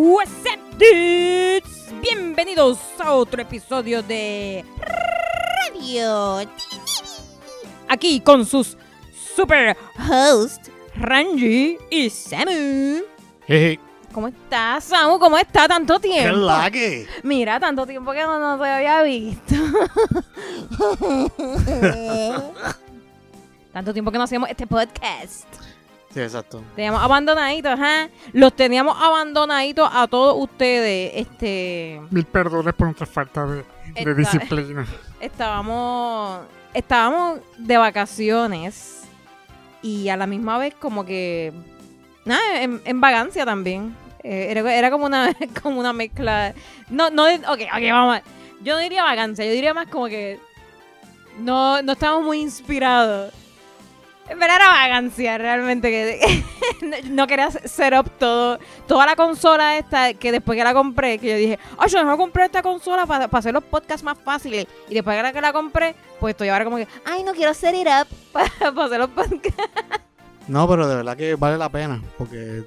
What's up, dudes? Bienvenidos a otro episodio de Radio. Aquí con sus super hosts, Ranji y Samu. Jeje, ¿Cómo estás, Samu? ¿Cómo está tanto ¿Qué tiempo? es la que? Mira, tanto tiempo que no, no te había visto. tanto tiempo que no hacíamos este podcast. Sí, exacto. Teníamos abandonaditos, ajá. Los teníamos abandonaditos a todos ustedes. Este. Mil perdones por nuestra falta de, disciplina. Estábamos. Estábamos de vacaciones. Y a la misma vez, como que. Nada, en, en vagancia también. Eh, era, era como una como una mezcla. No, no. de- Ok, ok, vamos. a- Yo no diría vagancia, yo diría más como que. No, no estábamos muy inspirados. Pero era vagancia realmente que no- quería set up todo, toda la consola esta que después que la compré, que yo dije, ay, yo no compré esta consola para, para hacer los podcasts más fáciles. Y después que la, que la compré, pues estoy ahora como que, ay, no quiero set it up para, para hacer los podcasts. No, pero de verdad que vale la pena. Porque,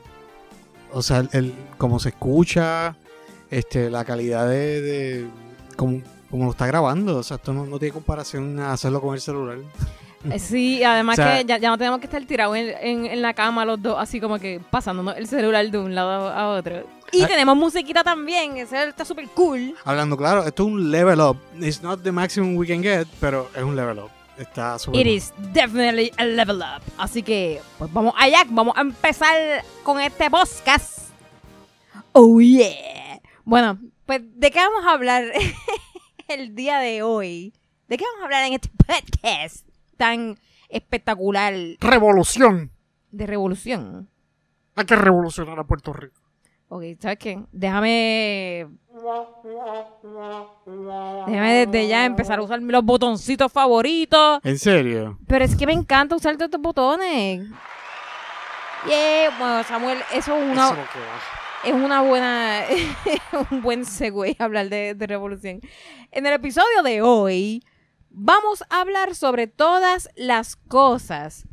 o sea, el, el- como se escucha, este, la calidad de. de como, como lo está grabando. O sea, esto no, no tiene comparación a hacerlo con el celular. Eh, Sí, además O sea- que ya, ya no tenemos que estar tirados en, en- en la cama los dos, así como que pasándonos el celular de un lado a otro. Y Ah. tenemos musiquita también, ese está súper cool. Hablando claro, esto es un level up. It's not the maximum we can get, pero es un level up. Está súper. It is definitely a level up. Así que, pues vamos allá, vamos a empezar con este podcast. Oh yeah. Bueno, pues, ¿de qué vamos a hablar el día de hoy? ¿De qué vamos a hablar en este podcast tan espectacular ¡Revolución! de revolución? Hay que revolucionar a Puerto Rico. Ok, ¿sabes qué? Déjame. Déjame desde ya empezar a usar los botoncitos favoritos. ¿En serio? Pero es que me encanta usar todos estos botones. Yeah. Bueno, Samuel, eso es una, Eso va. es una buena, un buen segue hablar de, de revolución. En el episodio de hoy vamos a hablar sobre todas las cosas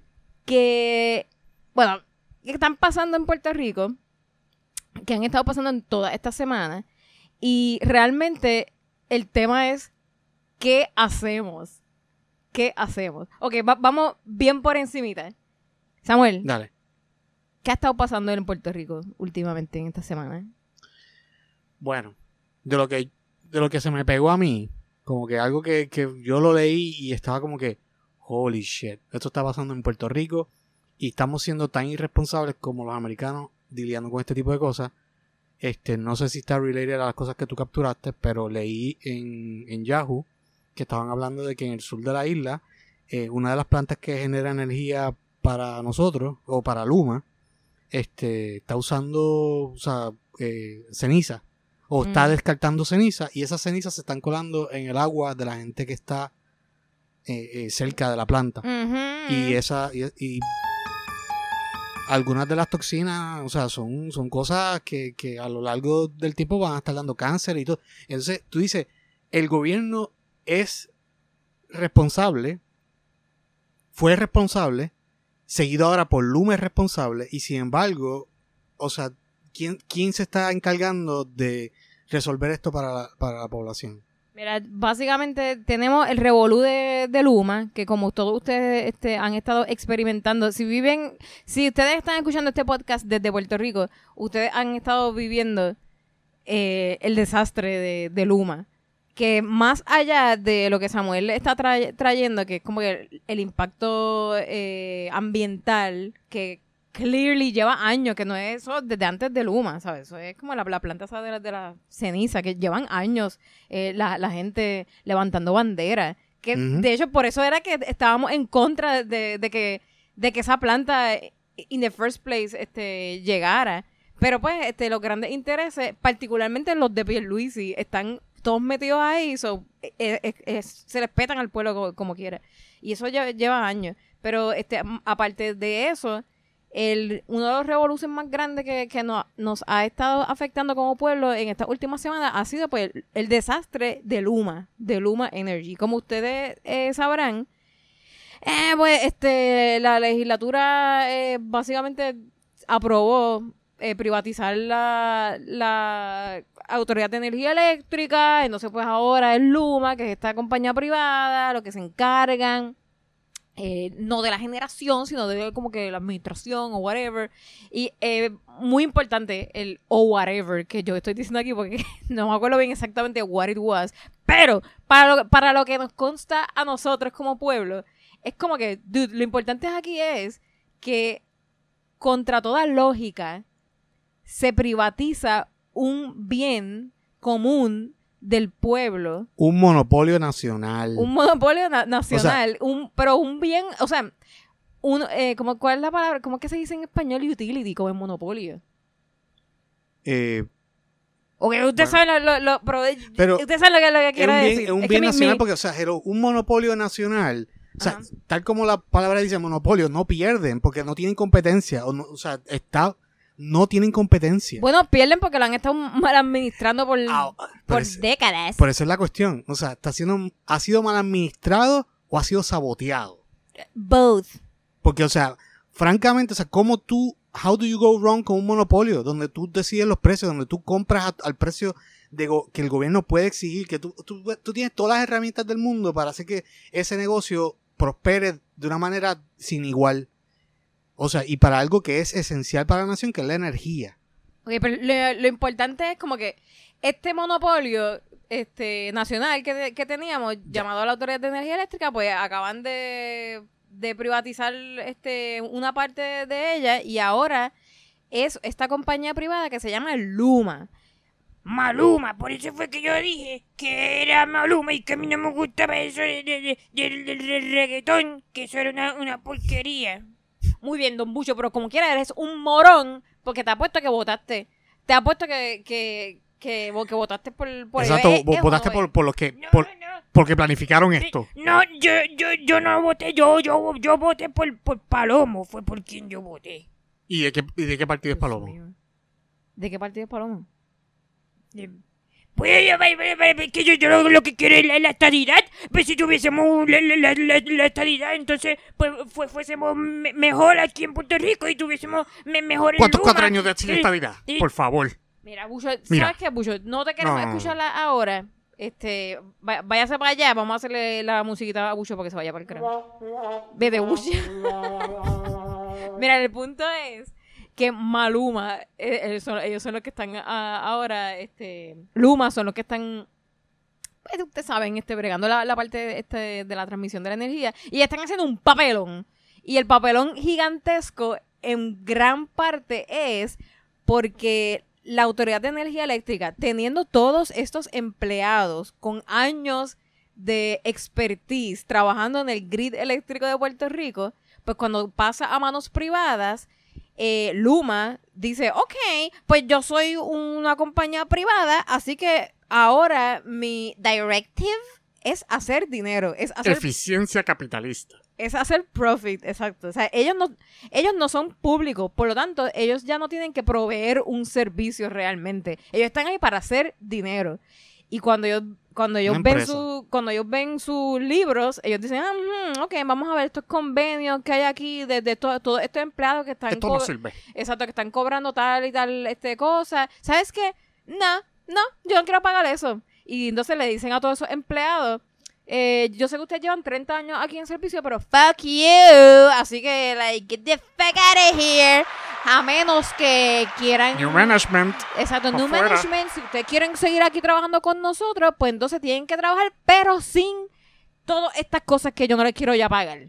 que, bueno, que están pasando en Puerto Rico, que han estado pasando en toda esta semana. Y realmente el tema es, ¿qué hacemos? ¿Qué hacemos? Ok, va- vamos bien por encimita. Samuel, Dale. ¿qué ha estado pasando en Puerto Rico últimamente en esta semana? Bueno, de lo que de lo que se me pegó a mí, como que algo que, que yo lo leí y estaba como que, holy shit, esto está pasando en Puerto Rico y estamos siendo tan irresponsables como los americanos lidiando con este tipo de cosas. Este, no sé si está related a las cosas que tú capturaste, pero leí en, en Yahoo que estaban hablando de que en el sur de la isla, eh, una de las plantas que genera energía para nosotros, o para Luma, este, está usando, o sea, eh, ceniza o está Mm. descartando ceniza y esas cenizas se están colando en el agua de la gente que está eh, eh, cerca de la planta. Y esa y, y algunas de las toxinas, o sea, son, son cosas que, que a lo largo del tiempo van a estar dando cáncer y todo. Entonces, tú dices, el gobierno es responsable, fue responsable, seguido ahora por Luma es responsable, y sin embargo, o sea, ¿quién, quién se está encargando de resolver esto para la, para la población? Mira, básicamente tenemos el revolú de, de Luma, que como todos ustedes este, han estado experimentando, si viven, si ustedes están escuchando este podcast desde Puerto Rico, ustedes han estado viviendo eh, el desastre de, de Luma. Que más allá de lo que Samuel está tra- trayendo, que es como que el, el impacto eh, ambiental, que clearly lleva años, que no es eso desde antes de Luma, ¿sabes? Eso es como la, la planta esa de la, de la ceniza, que llevan años eh, la, la gente levantando bandera. Que de hecho por eso era que estábamos en contra de, de que, de que esa planta eh, in the first place este, llegara. Pero pues este, los grandes intereses, particularmente los de Pierluisi, están todos metidos ahí, so, eh, eh, eh, se les petan al pueblo como, como quiera. Y eso lle- lleva años. Pero este, aparte de eso, el, uno de los revoluciones más grandes que, que no- nos ha estado afectando como pueblo en estas últimas semanas ha sido pues el, el desastre de Luma, de Luma Energy. Como ustedes eh, sabrán, eh, pues este, la legislatura eh, básicamente aprobó eh, privatizar la, la Autoridad de Energía Eléctrica, entonces pues ahora es Luma, que es esta compañía privada, lo que se encargan eh, no de la generación, sino de como que la administración o whatever. Y eh, muy importante el o whatever que yo estoy diciendo aquí porque no me acuerdo bien exactamente what it was. Pero para lo, para lo que nos consta a nosotros como pueblo, es como que, dude, lo importante aquí es que contra toda lógica se privatiza un bien común del pueblo. Un monopolio nacional. Un monopolio na- nacional. un, pero un bien, o sea, un, eh, como, ¿cuál es la palabra? ¿Cómo es que se dice en español utility como en monopolio? Eh, Ok, usted Bueno. sabe lo, lo- lo- pero, Pero usted sabe lo que, lo que quiero decir. es un bien nacional mi- porque, o sea, un monopolio nacional, o sea, tal como la palabra dice monopolio, no pierden porque no tienen competencia. O, no- o sea, está, no tienen competencia. Bueno, pierden porque lo han estado mal administrando por, Ah, por eso, décadas. por eso es la cuestión. O sea, está siendo, ¿ha sido mal administrado o ha sido saboteado? Both. Porque, o sea, francamente, o sea, ¿cómo tú, how do you go wrong con un monopolio? Donde tú decides los precios, donde tú compras a- al precio de go- que el gobierno puede exigir, que tú, tú, tú tienes todas las herramientas del mundo para hacer que ese negocio prospere de una manera sin igual. O sea, y para algo que es esencial para la nación, que es la energía. Ok, pero lo, lo importante es como que este monopolio este nacional que, que teníamos, llamado la Autoridad de Energía Eléctrica, pues acaban de, de privatizar este una parte de ella y ahora es esta compañía privada que se llama Luma. Maluma, por eso fue que yo dije que era Maluma y que a mí no me gustaba eso de- de- de- del del- del reggaetón, que eso era una, una porquería. Muy bien, don Bucho, pero como quiera eres un morón porque te apuesto que votaste. Te apuesto que, que, que, que votaste por, por. Exacto, ¿Es- es votaste no por, por los que, No, por, no. porque planificaron esto. No, yo, yo, yo no voté, yo, yo, yo voté por, por Palomo, fue por quien yo voté. ¿Y de qué, y de qué partido es Palomo? mío. ¿De qué partido es Palomo? Eh, Pues yo, eh, eh, eh, que yo, yo lo, lo que quiero es la, la estadidad. Pues si tuviésemos la, la, la, la- la estadidad, entonces pues fue- fuésemos me- mejor aquí en Puerto Rico y tuviésemos me, mejor en ¿Cuántos Luma. cuatro años de estabilidad? sí. Por favor. Mira, Bucho, ¿sabes Mira. qué, Bucho? No te queremos No, escucharla ahora. Este, váyase para allá, vamos a hacerle la musiquita a Bucho para que se vaya para el cráneo. Vete, Bucho. Mira, el punto es que Maluma, eh, ellos son, ellos son los que están ah, ahora, este, Luma son los que están, pues ustedes saben, este, bregando la, la parte de, este, de la transmisión de la energía y están haciendo un papelón. Y el papelón gigantesco en gran parte es porque la Autoridad de Energía Eléctrica, teniendo todos estos empleados con años de expertise trabajando en el grid eléctrico de Puerto Rico, pues cuando pasa a manos privadas, eh, Luma dice, ok, pues yo soy una compañía privada, así que ahora mi directive es hacer dinero, es hacer Eficiencia capitalista. es hacer profit, exacto. O sea, ellos no, ellos no son públicos, por lo tanto, ellos ya no tienen que proveer un servicio realmente. Ellos están ahí para hacer dinero. Y cuando ellos, cuando ellos ven su, cuando ellos ven sus libros, ellos dicen, ah, ujú, ok, vamos a ver estos convenios que hay aquí de, de to- todos estos empleados que están Esto no co- sirve. Exacto, que están cobrando tal y tal este cosa. ¿Sabes qué? No, no, yo no quiero pagar eso. Y entonces le dicen a todos esos empleados, eh, yo sé que ustedes llevan 30 años aquí en servicio, pero fuck you. Así que, like, get the fuck out of here. A menos que quieran... New management. Exacto, New fuera. Management, si ustedes quieren seguir aquí trabajando con nosotros, pues entonces tienen que trabajar, pero sin todas estas cosas que yo no les quiero ya pagar.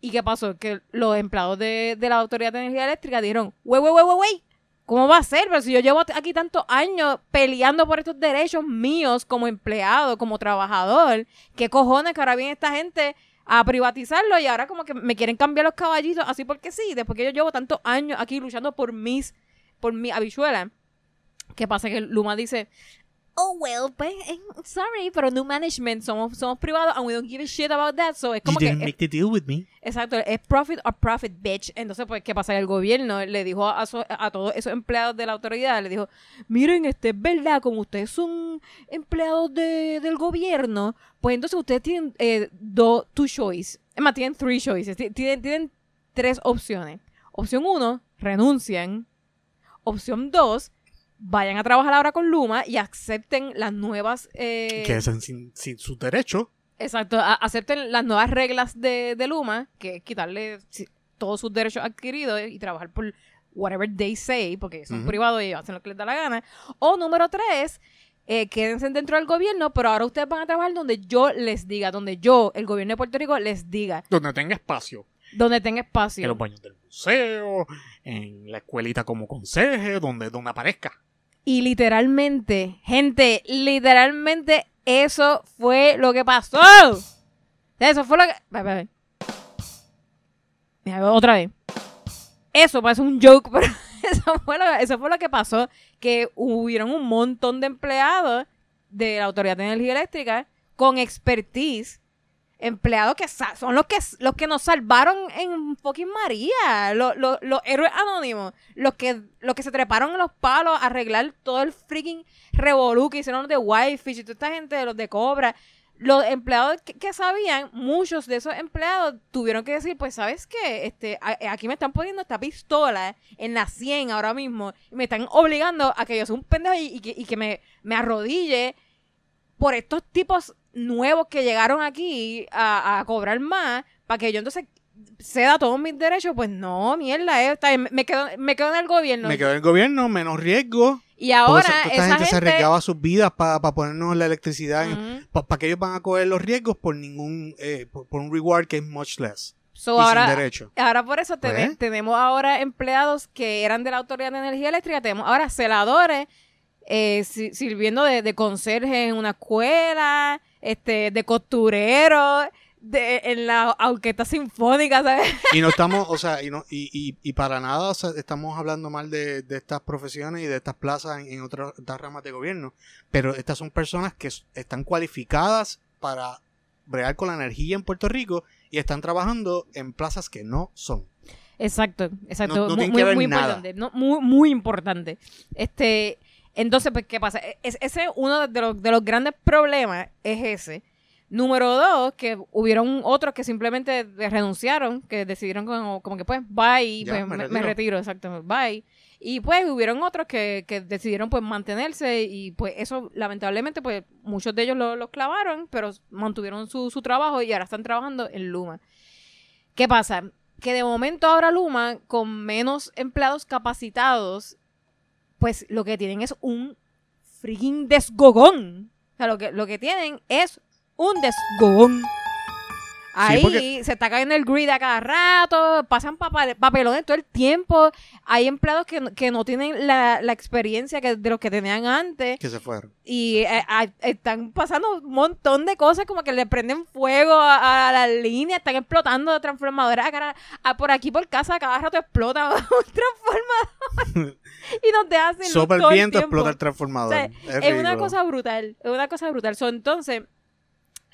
¿Y qué pasó? Que los empleados de, de la Autoridad de Energía Eléctrica dijeron, wey, wey, wey, wey, wey, ¿cómo va a ser? Pero si yo llevo aquí tantos años peleando por estos derechos míos como empleado, como trabajador, ¿qué cojones que ahora viene esta gente a privatizarlo y ahora como que me quieren cambiar los caballitos así porque sí, después que yo llevo tantos años aquí luchando por mis, por mi habichuela. ¿Qué pasa? Que Luma dice, oh, well, pues, eh, sorry, pero New Management, somos, somos privados and we don't give a shit about that. So, es You como que, didn't make the deal with me. exacto, es profit or profit, bitch. Entonces, pues, ¿qué pasa? El gobierno le dijo a, so- a todos esos empleados de la autoridad, le dijo, miren, este es verdad, como ustedes son empleados de- del gobierno, pues entonces ustedes tienen eh, do, two choice. Es más, tienen three choices. Ti- Tienen, tienen tres opciones. Opción uno, renuncian. Opción dos, vayan a trabajar ahora con Luma y acepten las nuevas... eh, que es en- sin, sin sus derechos. Exacto, a- acepten las nuevas reglas de, de Luma, que es quitarle todos sus derechos adquiridos y trabajar por whatever they say, porque son Ujú. privados y hacen lo que les da la gana. O número tres, eh, quédense dentro del gobierno, pero ahora ustedes van a trabajar donde yo les diga, donde yo, el gobierno de Puerto Rico, les diga, Donde tenga espacio. donde tenga En espacio. los baños del museo, en la escuelita como conserje, donde, donde aparezca. Y literalmente, gente, literalmente eso fue lo que pasó. Eso fue lo que... Otra vez. Eso parece un joke, pero eso fue, lo, eso fue lo que pasó. Que hubieron un montón de empleados de la Autoridad de Energía Eléctrica con expertise. Empleados que son los que, los que nos salvaron en fucking María. Los, los, héroes anónimos. Los que, los que se treparon en los palos a arreglar todo el freaking revolú que hicieron los de Whitefish y toda esta gente de los de Cobra. Los empleados que, sabían, muchos de esos empleados tuvieron que decir, pues, ¿sabes qué? Este, a- aquí me están poniendo esta pistola en la 100 ahora mismo. Y me están obligando a que yo sea un pendejo y, y que, y que me, me arrodille por estos tipos nuevos que llegaron aquí a, a cobrar más para que yo entonces ceda todos mis derechos. Pues no, mierda, eh, está bien, me, quedo, me quedo en el gobierno. Me quedo en el gobierno, menos riesgo. y ahora esa- esa gente, se gente... arriesgaba sus vidas para ponernos la electricidad. Ujú. ¿Para que ellos van a coger los riesgos por ningún eh, por, por un reward que es much less? So, y ahora, sin derecho. Ahora por eso Pues. tenemos ahora empleados que eran de la Autoridad de Energía Eléctrica, tenemos ahora celadores eh, si- sirviendo de, de conserje en una escuela, este, de costurero, de, en la orquesta sinfónica, ¿sabes? Y no estamos, o sea, y, no, y, y, y para nada o sea, estamos hablando mal de, de estas profesiones y de estas plazas en, en otras, ramas de gobierno. Pero estas son personas que están cualificadas para bregar con la energía en Puerto Rico y están trabajando en plazas que no son. Exacto, exacto. No- no muy, importante. no, muy, muy importante. Este, entonces, pues, ¿qué pasa? E- es- ese uno de los, de los grandes problemas es ese. Número dos, que hubieron otros que simplemente renunciaron, que decidieron como, como que pues, bye, Ya, pues, me retiro. me retiro, exacto, bye. Y pues hubieron otros que, que decidieron pues mantenerse y pues eso lamentablemente pues muchos de ellos lo- los clavaron, pero mantuvieron su, su trabajo y ahora están trabajando en Luma. ¿Qué pasa? Que de momento ahora Luma, con menos empleados capacitados, pues lo que tienen es un freaking desgogón. O sea, lo que, lo que tienen es un desgogón. Ahí porque- se está cayendo el grid a cada rato, pasan papelones todo el tiempo. Hay empleados que, no- que no tienen la, la experiencia que, de los que tenían antes. Que se fueron. Y eh, a- están pasando un montón de cosas, como que le prenden fuego a, a las líneas, están explotando transformadores. a cara- a por aquí por casa cada rato explota un transformador. y nos deja sin luz Sopla el viento, explota el transformador. O sea, es Es una cosa brutal, es una cosa brutal. So, entonces,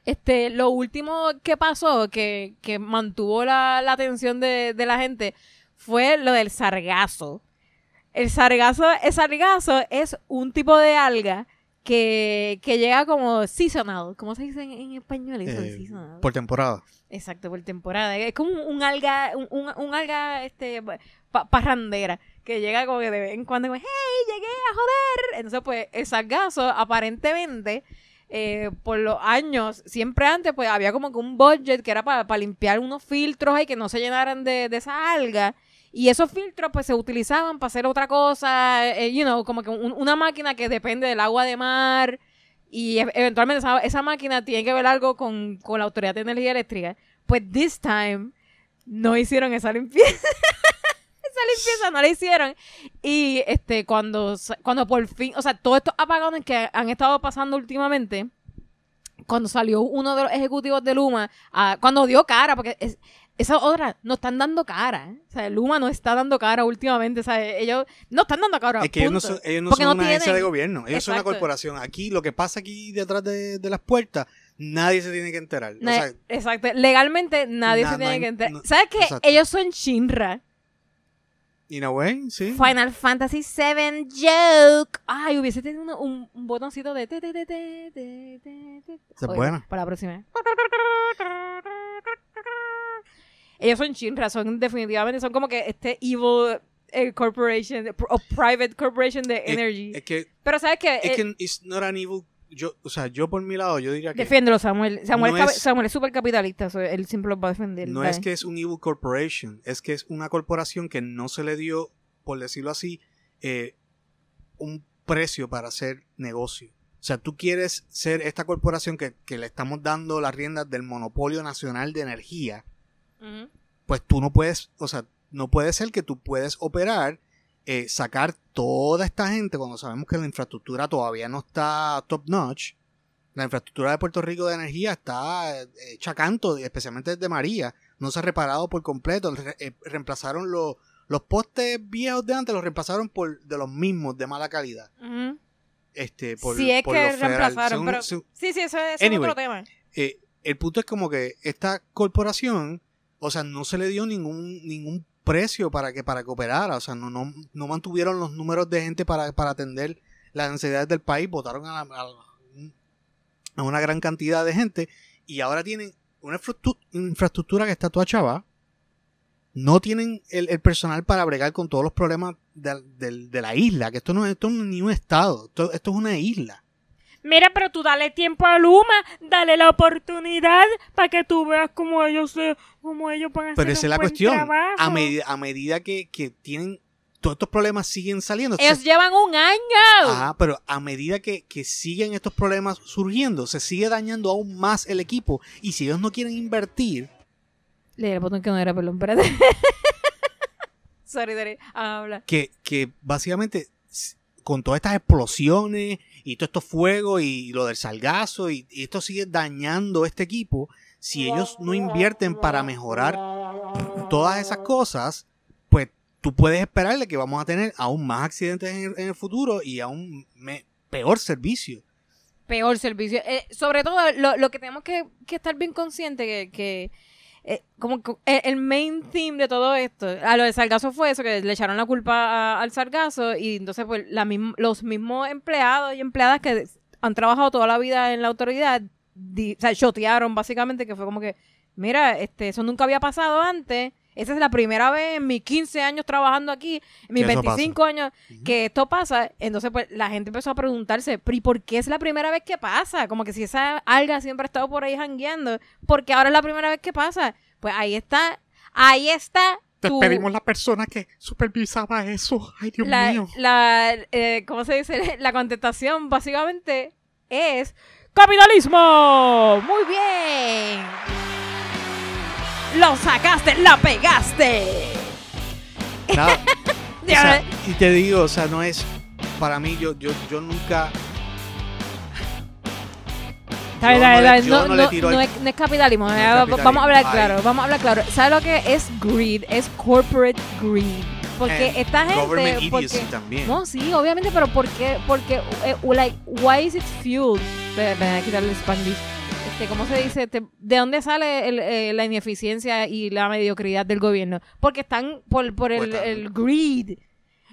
este, lo último que pasó, que, que mantuvo la, la atención de, de la gente, fue lo del sargazo. El sargazo, el sargazo es un tipo de alga que, que llega como seasonal. ¿Cómo se dice en, en español eso? Eh, seasonal. por temporada. Exacto, por temporada. Es como un, un alga, un, un- un alga este pa- parrandera que llega como que de vez en cuando como, hey, llegué a joder. Entonces, pues, el sargazo aparentemente eh, por los años, siempre antes, pues había como que un budget que era para limpiar unos filtros ahí que no se llenaran de, de esa alga. Y esos filtros, pues, se utilizaban para hacer otra cosa, eh, you como que un- una máquina que depende del agua de mar. Y e- eventualmente esa, esa máquina tiene que ver algo con, con la Autoridad de Energía Eléctrica. Pues this time no hicieron esa limpieza. limpieza no la hicieron. Y este cuando, cuando por fin, o sea, todos estos apagones que han estado pasando últimamente, cuando salió uno de los ejecutivos de Luma, ah, cuando dio cara, porque es, esa otra, no están dando cara. ¿eh? O sea, Luma no está dando cara últimamente. O sea, ellos no están dando cara. Es que ellos no son, ellos no Porque son no una agencia tienen- de gobierno, ellos son una corporación. Aquí, lo que pasa aquí detrás de, de las puertas, nadie se tiene que enterar. Na- o sea, exacto. Legalmente nadie na- se tiene que enterar. ¿Sabes qué? exacto. Ellos son Shinra. In a way, sí. Final Fantasy VII Joke. Ay, hubiese tenido un, un botoncito de... te, Oye, buena. Para la próxima. Ellos son Shinra, son definitivamente, son como que este evil eh, corporation o private corporation de energy. Es que, Pero sabes que, es que it's not an evil. Yo, o sea, yo por mi lado, yo diría que defiéndelo Samuel. Samuel, no es, Samuel es súper capitalista, so él siempre lo va a defender. no dale. es que es un evil corporation, es que es una corporación que no se le dio, por decirlo así, eh, un precio para hacer negocio. O sea, tú quieres ser esta corporación que, que le estamos dando las riendas del monopolio nacional de energía, pues tú no puedes, o sea, no puede ser que tú puedes operar, eh, sacar toda esta gente cuando sabemos que la infraestructura todavía no está top notch. La infraestructura de Puerto Rico de energía está eh, hecha canto, especialmente desde María. No se ha reparado por completo. Re- eh, reemplazaron los, los postes viejos de antes, los reemplazaron por de los mismos de mala calidad. Ujú. Este, por, sí es por que reemplazaron, Según- pero... según- sí, sí, eso, es Anyway. otro tema. eh, el punto es como que esta corporación, o sea, no se le dio ningún ningún precio para que para que operara, o sea, no no, no mantuvieron los números de gente para, para atender las necesidades del país, votaron a, a- una gran cantidad de gente y ahora tienen una infraestru- infraestructura que está toda chava. No tienen el, el personal para bregar con todos los problemas de, de la isla, que esto no, es- esto no es ni un estado, esto, esto es una isla. Mira, pero tú dale tiempo a Luma, dale la oportunidad para que tú veas cómo ellos se, cómo ellos van a hacer Pero esa un es la cuestión. trabajo. A, medida a medida que, que tienen todos estos problemas siguen saliendo. Ellos se- llevan un año. Ajá, pero a medida que, que siguen estos problemas surgiendo, se sigue dañando aún más el equipo. Y si ellos no quieren invertir, Le di el botón que no era, perdón, espérate. sorry, sorry. Habla. que, que básicamente con todas estas explosiones y todos estos fuegos y lo del salgazo y, esto sigue dañando este equipo, si ellos no invierten para mejorar todas esas cosas, pues tú puedes esperarle que vamos a tener aún más accidentes en el, en el futuro y aún peor servicio. Peor servicio. Eh, sobre todo, lo, lo que tenemos que, que estar bien conscientes que, que eh, como que el, el main theme de todo esto, a lo del sargazo fue eso, que le echaron la culpa a- al sargazo y entonces pues la los mismos empleados y empleadas que han trabajado toda la vida en la autoridad, o sea, chotearon básicamente que fue como que, mira, este, eso nunca había pasado antes. Esa es la primera vez en mis 15 años trabajando aquí, en mis Que eso 25 años, que esto pasa. Entonces, pues, la gente empezó a preguntarse, ¿pero y por qué es la primera vez que pasa? Como que si esa alga siempre ha estado por ahí jangueando, ¿por qué ahora es la primera vez que pasa? Pues ahí está, ahí está tu- la persona que supervisaba eso. Ay, Dios la, la eh, ¿cómo se dice? La contestación básicamente es ¡Capitalismo! Muy bien. Lo sacaste, la pegaste. Nada. O sea, y te digo, o sea, no es. Para mí, yo, yo, yo nunca. Yo no le- no, yo no le no- tiro no es, no es capitalismo. No es eh, capitalismo. Vamos a hablar Ay. claro, vamos a hablar claro. ¿Sabes lo que es greed? Es corporate greed. Porque And esta gente... Porque- también. no, sí, obviamente, pero ¿por qué? Porque, eh, like, why is it fueled? Ve- Ven a quitarle el Spanglish. Este, ¿Cómo se dice? Este, ¿De dónde sale el, eh, la ineficiencia y la mediocridad del gobierno? Porque están por, por el, Pues el greed.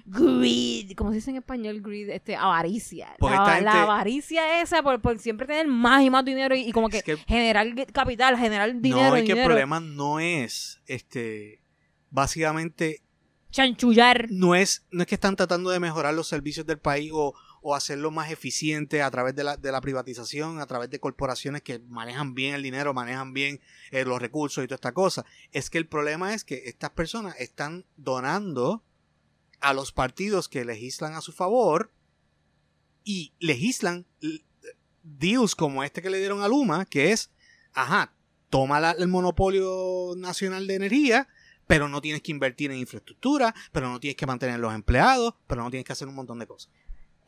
Greed. ¿Cómo se dice en español greed? Este, avaricia. La, gente- avaricia esa por, por siempre tener más y más dinero y, y como que, Es que- generar capital, generar dinero, no, es que el problema no es. Este. Básicamente, Chanchullar. no es, no es que están tratando de mejorar los servicios del país o, o hacerlo más eficiente a través de la, de la privatización, a través de corporaciones que manejan bien el dinero, manejan bien eh, los recursos y toda esta cosa. Es que el problema es que estas personas están donando a los partidos que legislan a su favor y legislan deals como este que le dieron a Luma, que es, ajá, toma el monopolio nacional de energía, pero no tienes que invertir en infraestructura, pero no tienes que mantener los empleados, pero no tienes que hacer un montón de cosas.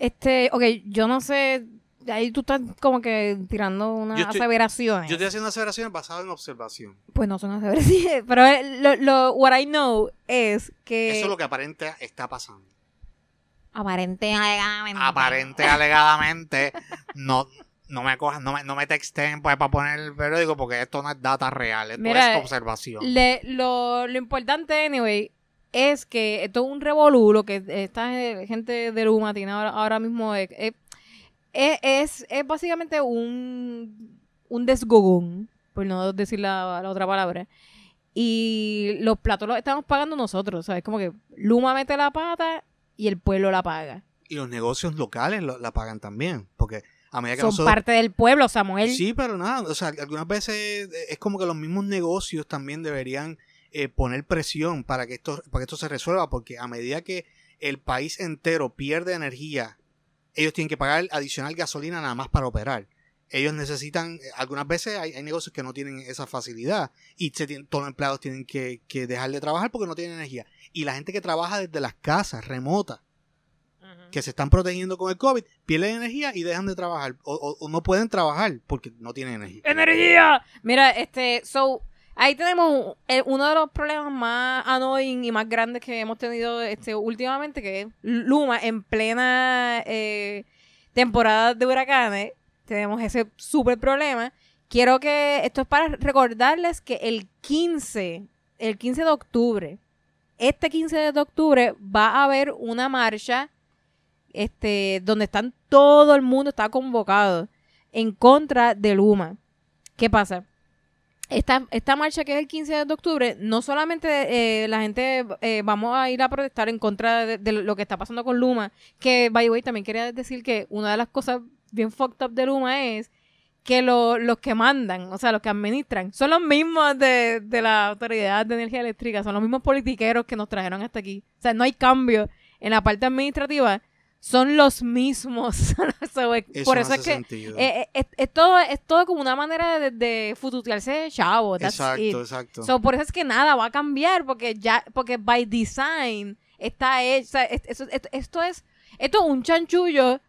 Este, ok, yo no sé, ahí tú estás como que tirando unas Yo estoy- aseveraciones. Yo estoy haciendo aseveraciones basadas en observación. Pues no son aseveraciones, pero eh, lo, lo, what I know es que... Eso es lo que aparente está pasando. Aparente, alegadamente. Aparente, alegadamente, no, no me cojan, no me, no me texten pues, para poner el periódico porque esto no es data real, esto Mira, es observación. Le- lo, lo importante, anyway, es que esto es un revolú, lo que esta gente de Luma tiene ahora, ahora mismo es, es, es, es básicamente un, un desgogón, por no decir la, la otra palabra. y los platos los estamos pagando nosotros, ¿sabes? Como que Luma mete la pata y el pueblo la paga. Y los negocios locales lo- la pagan también, porque a medida que Son nosotros... parte del pueblo, Samuel. Sí, pero nada, o sea, algunas veces eh, es como que los mismos negocios también deberían eh, poner presión para que esto para que esto se resuelva, porque a medida que el país entero pierde energía, ellos tienen que pagar adicional gasolina nada más para operar. Ellos necesitan, algunas veces hay, hay negocios que no tienen esa facilidad y se tienen- todos los empleados tienen que, que dejar de trabajar porque no tienen energía. Y la gente que trabaja desde las casas remotas, que se están protegiendo con el COVID, pierden energía y dejan de trabajar. O, o- o no pueden trabajar porque no tienen energía. ¡Energía! Mira, este, so, ahí tenemos eh, uno de los problemas más annoying y más grandes que hemos tenido este, últimamente, que es Luma en plena eh, temporada de huracanes. Tenemos ese súper problema. Quiero que, esto es para recordarles que el 15, el 15 de octubre, este 15 de octubre va a haber una marcha este, donde están todo el mundo está convocado en contra de Luma. ¿Qué pasa? Esta, esta marcha que es el 15 de octubre, no solamente eh, la gente eh, vamos a ir a protestar en contra de, lo que está pasando con Luma, que, by the way, también quería decir que una de las cosas bien fucked up de Luma es que lo- los que mandan, o sea, los que administran, son los mismos de, de la Autoridad de Energía Eléctrica, son los mismos politiqueros que nos trajeron hasta aquí. O sea, no hay cambio en la parte administrativa, son los mismos. So, es- Eso por eso es que eh, eh, es, es todo, es todo como una manera de, de fututearse chavo. exacto, it. exacto. So, por eso es que nada va a cambiar, porque ya, porque by design está hecho, sea, esto, esto es, esto es un chanchullo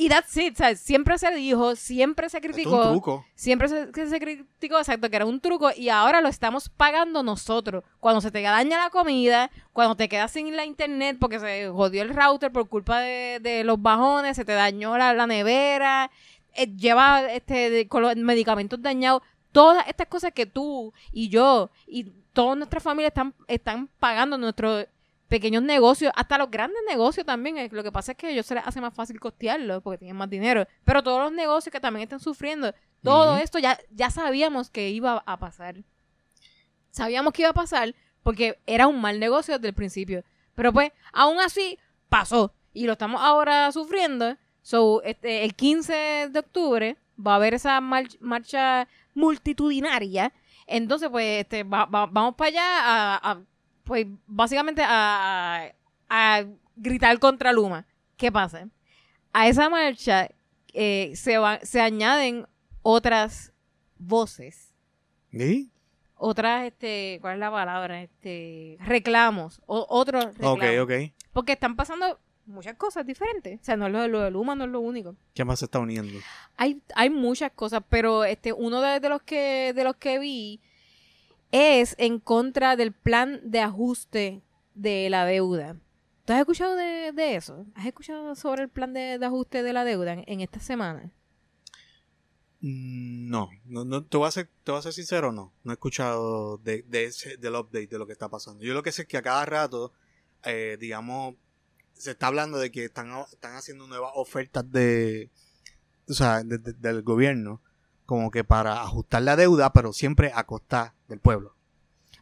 y that's it, sea, siempre se dijo, siempre se Esto es criticó, un truco. siempre se, se criticó, exacto, que era un truco y ahora lo estamos pagando nosotros. Cuando se te daña la comida, cuando te quedas sin la internet porque se jodió el router por culpa de, de los bajones, se te dañó la, la nevera, eh, lleva este de- con los medicamentos dañados, todas estas cosas que tú y yo y toda nuestra familia están, están pagando nuestros pequeños negocios, hasta los grandes negocios también. eh, Lo que pasa es que a ellos se les hace más fácil costearlos porque tienen más dinero. Pero todos los negocios que también están sufriendo, todo esto ya, ya sabíamos que iba a pasar. Sabíamos que iba a pasar porque era un mal negocio desde el principio. Pero pues, aún así, pasó. Y lo estamos ahora sufriendo. So, este, el 15 de octubre va a haber esa mar- marcha multitudinaria. Entonces, pues, este, va- va- vamos para allá a, a, pues, básicamente a, a gritar contra Luma. ¿Qué pasa? A esa marcha eh, se, va- se añaden otras voces ¿Sí? otras, este, ¿cuál es la palabra? Este, reclamos, o, otros reclamos. Ok, ok. Porque están pasando muchas cosas diferentes. O sea, no es lo, de- lo de Luma, no es lo único. ¿Qué más se está uniendo? Hay, hay muchas cosas, pero este, uno de, de los que, de los que vi es en contra del plan de ajuste de la deuda. ¿Tú has escuchado de, de eso? ¿Has escuchado sobre el plan de, de ajuste de la deuda en, en esta semana? Mm, No, no, no te, voy a ser, te voy a ser sincero, no. No he escuchado de, de del update de lo que está pasando. Yo lo que sé es que a cada rato, eh, digamos, se está hablando de que están, están haciendo nuevas ofertas de, o sea, de- del gobierno, como que para ajustar la deuda, pero siempre a costa del pueblo.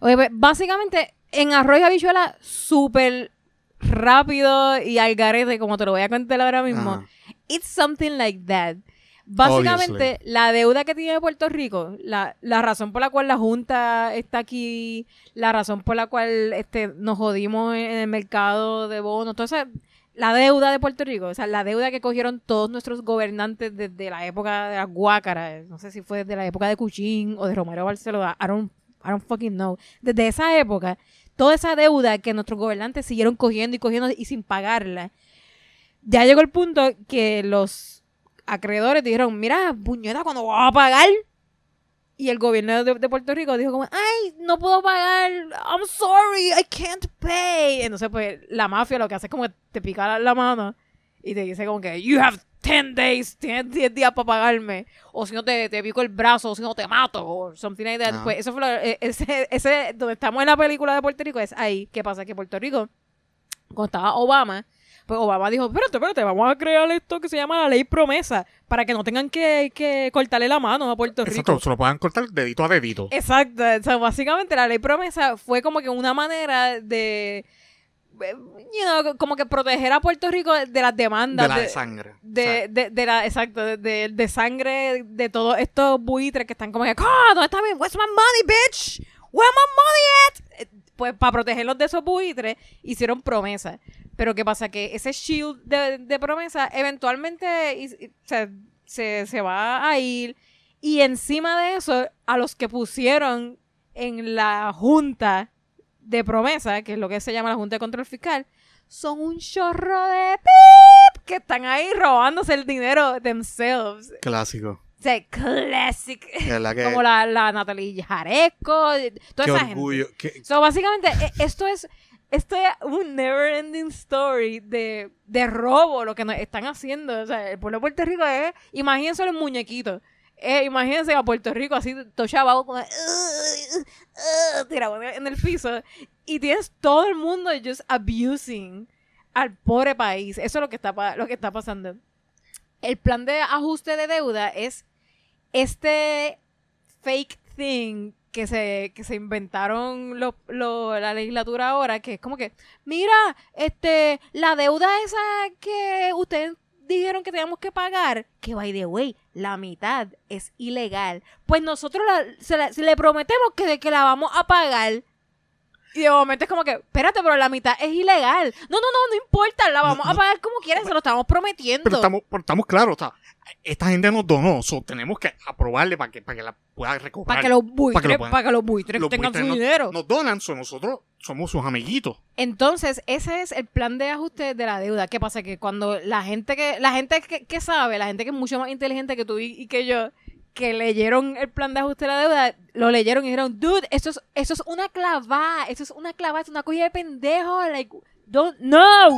Oye, pues, básicamente, en arroz y habichuela, súper rápido y al garete, como te lo voy a contar ahora mismo. Ajá. It's something like that. Básicamente, la deuda que tiene Puerto Rico, la, la razón por la cual la Junta está aquí, la razón por la cual este, nos jodimos en el mercado de bonos, toda esa- la deuda de Puerto Rico, o sea, la deuda que cogieron todos nuestros gobernantes desde la época de las guácaras, no sé si fue desde la época de Cuchín o de Romero Barcelona, I don't, I don't fucking know. Desde esa época, toda esa deuda que nuestros gobernantes siguieron cogiendo y cogiendo y sin pagarla, ya llegó el punto que los acreedores dijeron, mira, puñeta, cuando vas a pagar? Y el gobierno de, de Puerto Rico dijo como, ay, no puedo pagar, I'm sorry, I can't pay. Entonces, pues, la mafia lo que hace es como que te pica la, la mano y te dice como que, you have 10 days, tienes 10 días para pagarme. O si no, te, te pico el brazo, o si no, te mato, o something like that. Ajá. Pues eso fue lo- e- ese, ese, donde estamos en la película de Puerto Rico, es ahí. ¿Qué pasa? Que Puerto Rico, cuando estaba Obama, Pues Obama dijo, espérate, espérate, vamos a crear esto que se llama la ley promesa para que no tengan que, que cortarle la mano a Puerto Rico. Exacto, se lo puedan cortar dedito a dedito. Exacto. O sea, básicamente la ley promesa fue como que una manera de, eh, you know, como que proteger a Puerto Rico de las demandas. De la de de- sangre. de, O sea, de, de la, exacto, de, de, sangre de todos estos buitres que están como que, ¡Ah! ¿Dónde está mi, where's my money, bitch? Where my money at? Eh, Pues para protegerlos de esos buitres, hicieron promesas. Pero ¿qué pasa? Que ese shield de, de promesa eventualmente y- y- se, se, se va a ir. Y encima de eso, a los que pusieron en la junta de promesa, que es lo que se llama la Junta de Control Fiscal, son un chorro de pip que están ahí robándose el dinero themselves. Clásico. O sea, classic. Que. Como la, la Natalie Jaresco, toda qué esa orgullo. gente. qué- So, básicamente, e- esto es, esto es un never ending story de, de robo, lo que están haciendo. O sea, el pueblo de Puerto Rico es, imagínense los muñequitos. Eh, imagínense a Puerto Rico así, como, "Ugh, ugh", tirado en el piso. Y tienes todo el mundo just abusing al pobre país. Eso es lo que está, lo que está pasando. El plan de ajuste de deuda es este fake thing que se, que se inventaron lo- lo- la legislatura ahora, que es como que, mira, este, la deuda esa que ustedes dijeron que teníamos que pagar, que by the way, la mitad es ilegal. Pues nosotros la- se, la- se le prometemos que, que la vamos a pagar. Y de momento es como que, espérate, pero la mitad es ilegal. No, no, no, no importa, la vamos No, a no. pagar como quieran, se lo estamos prometiendo. Pero estamos, pero estamos claros, o sea, esta gente nos donó, so, tenemos que aprobarle para que, para que la pueda recobrar. Para que los buitres, Para que lo puedan- para que los buitres Los tengan buitres su nos- dinero. Nos donan, so, nosotros somos sus amiguitos. Entonces, ese es el plan de ajuste de la deuda. ¿Qué pasa? Que cuando la gente que, la gente que, que sabe, la gente que es mucho más inteligente que tú y, y que yo, que leyeron el plan de ajuste de la deuda, lo leyeron y dijeron, dude, eso es, eso es una clavada, eso es una clavada, es una cogida de pendejo, like, don't, no,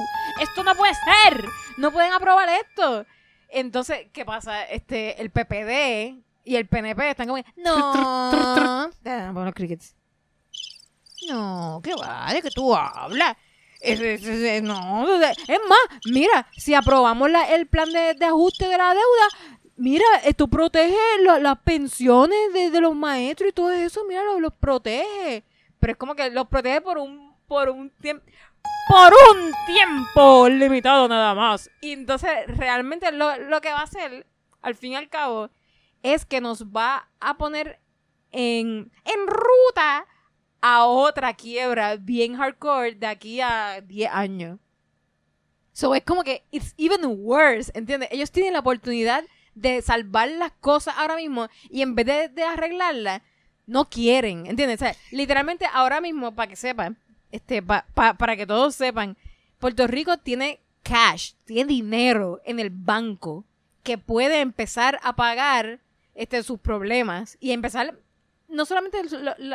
esto no puede ser, no pueden aprobar esto. Entonces, ¿qué pasa? Este, el PPD y el PNP están como, no, bueno, crickets. No, ¿qué va? ¿De qué tú hablas? Es, es- es- no, es más, mira, si aprobamos la- el plan de, de ajuste de la deuda, mira, esto protege la- las pensiones de, de los maestros y todo eso, mira, los, los protege. Pero es como que los protege por un, por un tiempo, por un tiempo limitado nada más. Y entonces, realmente lo, lo que va a hacer, al fin y al cabo, es que nos va a poner en, en ruta a otra quiebra bien hardcore de aquí a 10 años. So es como que it's even worse, ¿entiendes? Ellos tienen la oportunidad de salvar las cosas ahora mismo y en vez de, arreglarlas, no quieren, ¿entiendes? Literalmente ahora mismo, para que sepan, este, pa- pa- para que todos sepan, Puerto Rico tiene cash, tiene dinero en el banco que puede empezar a pagar este, sus problemas y empezar no solamente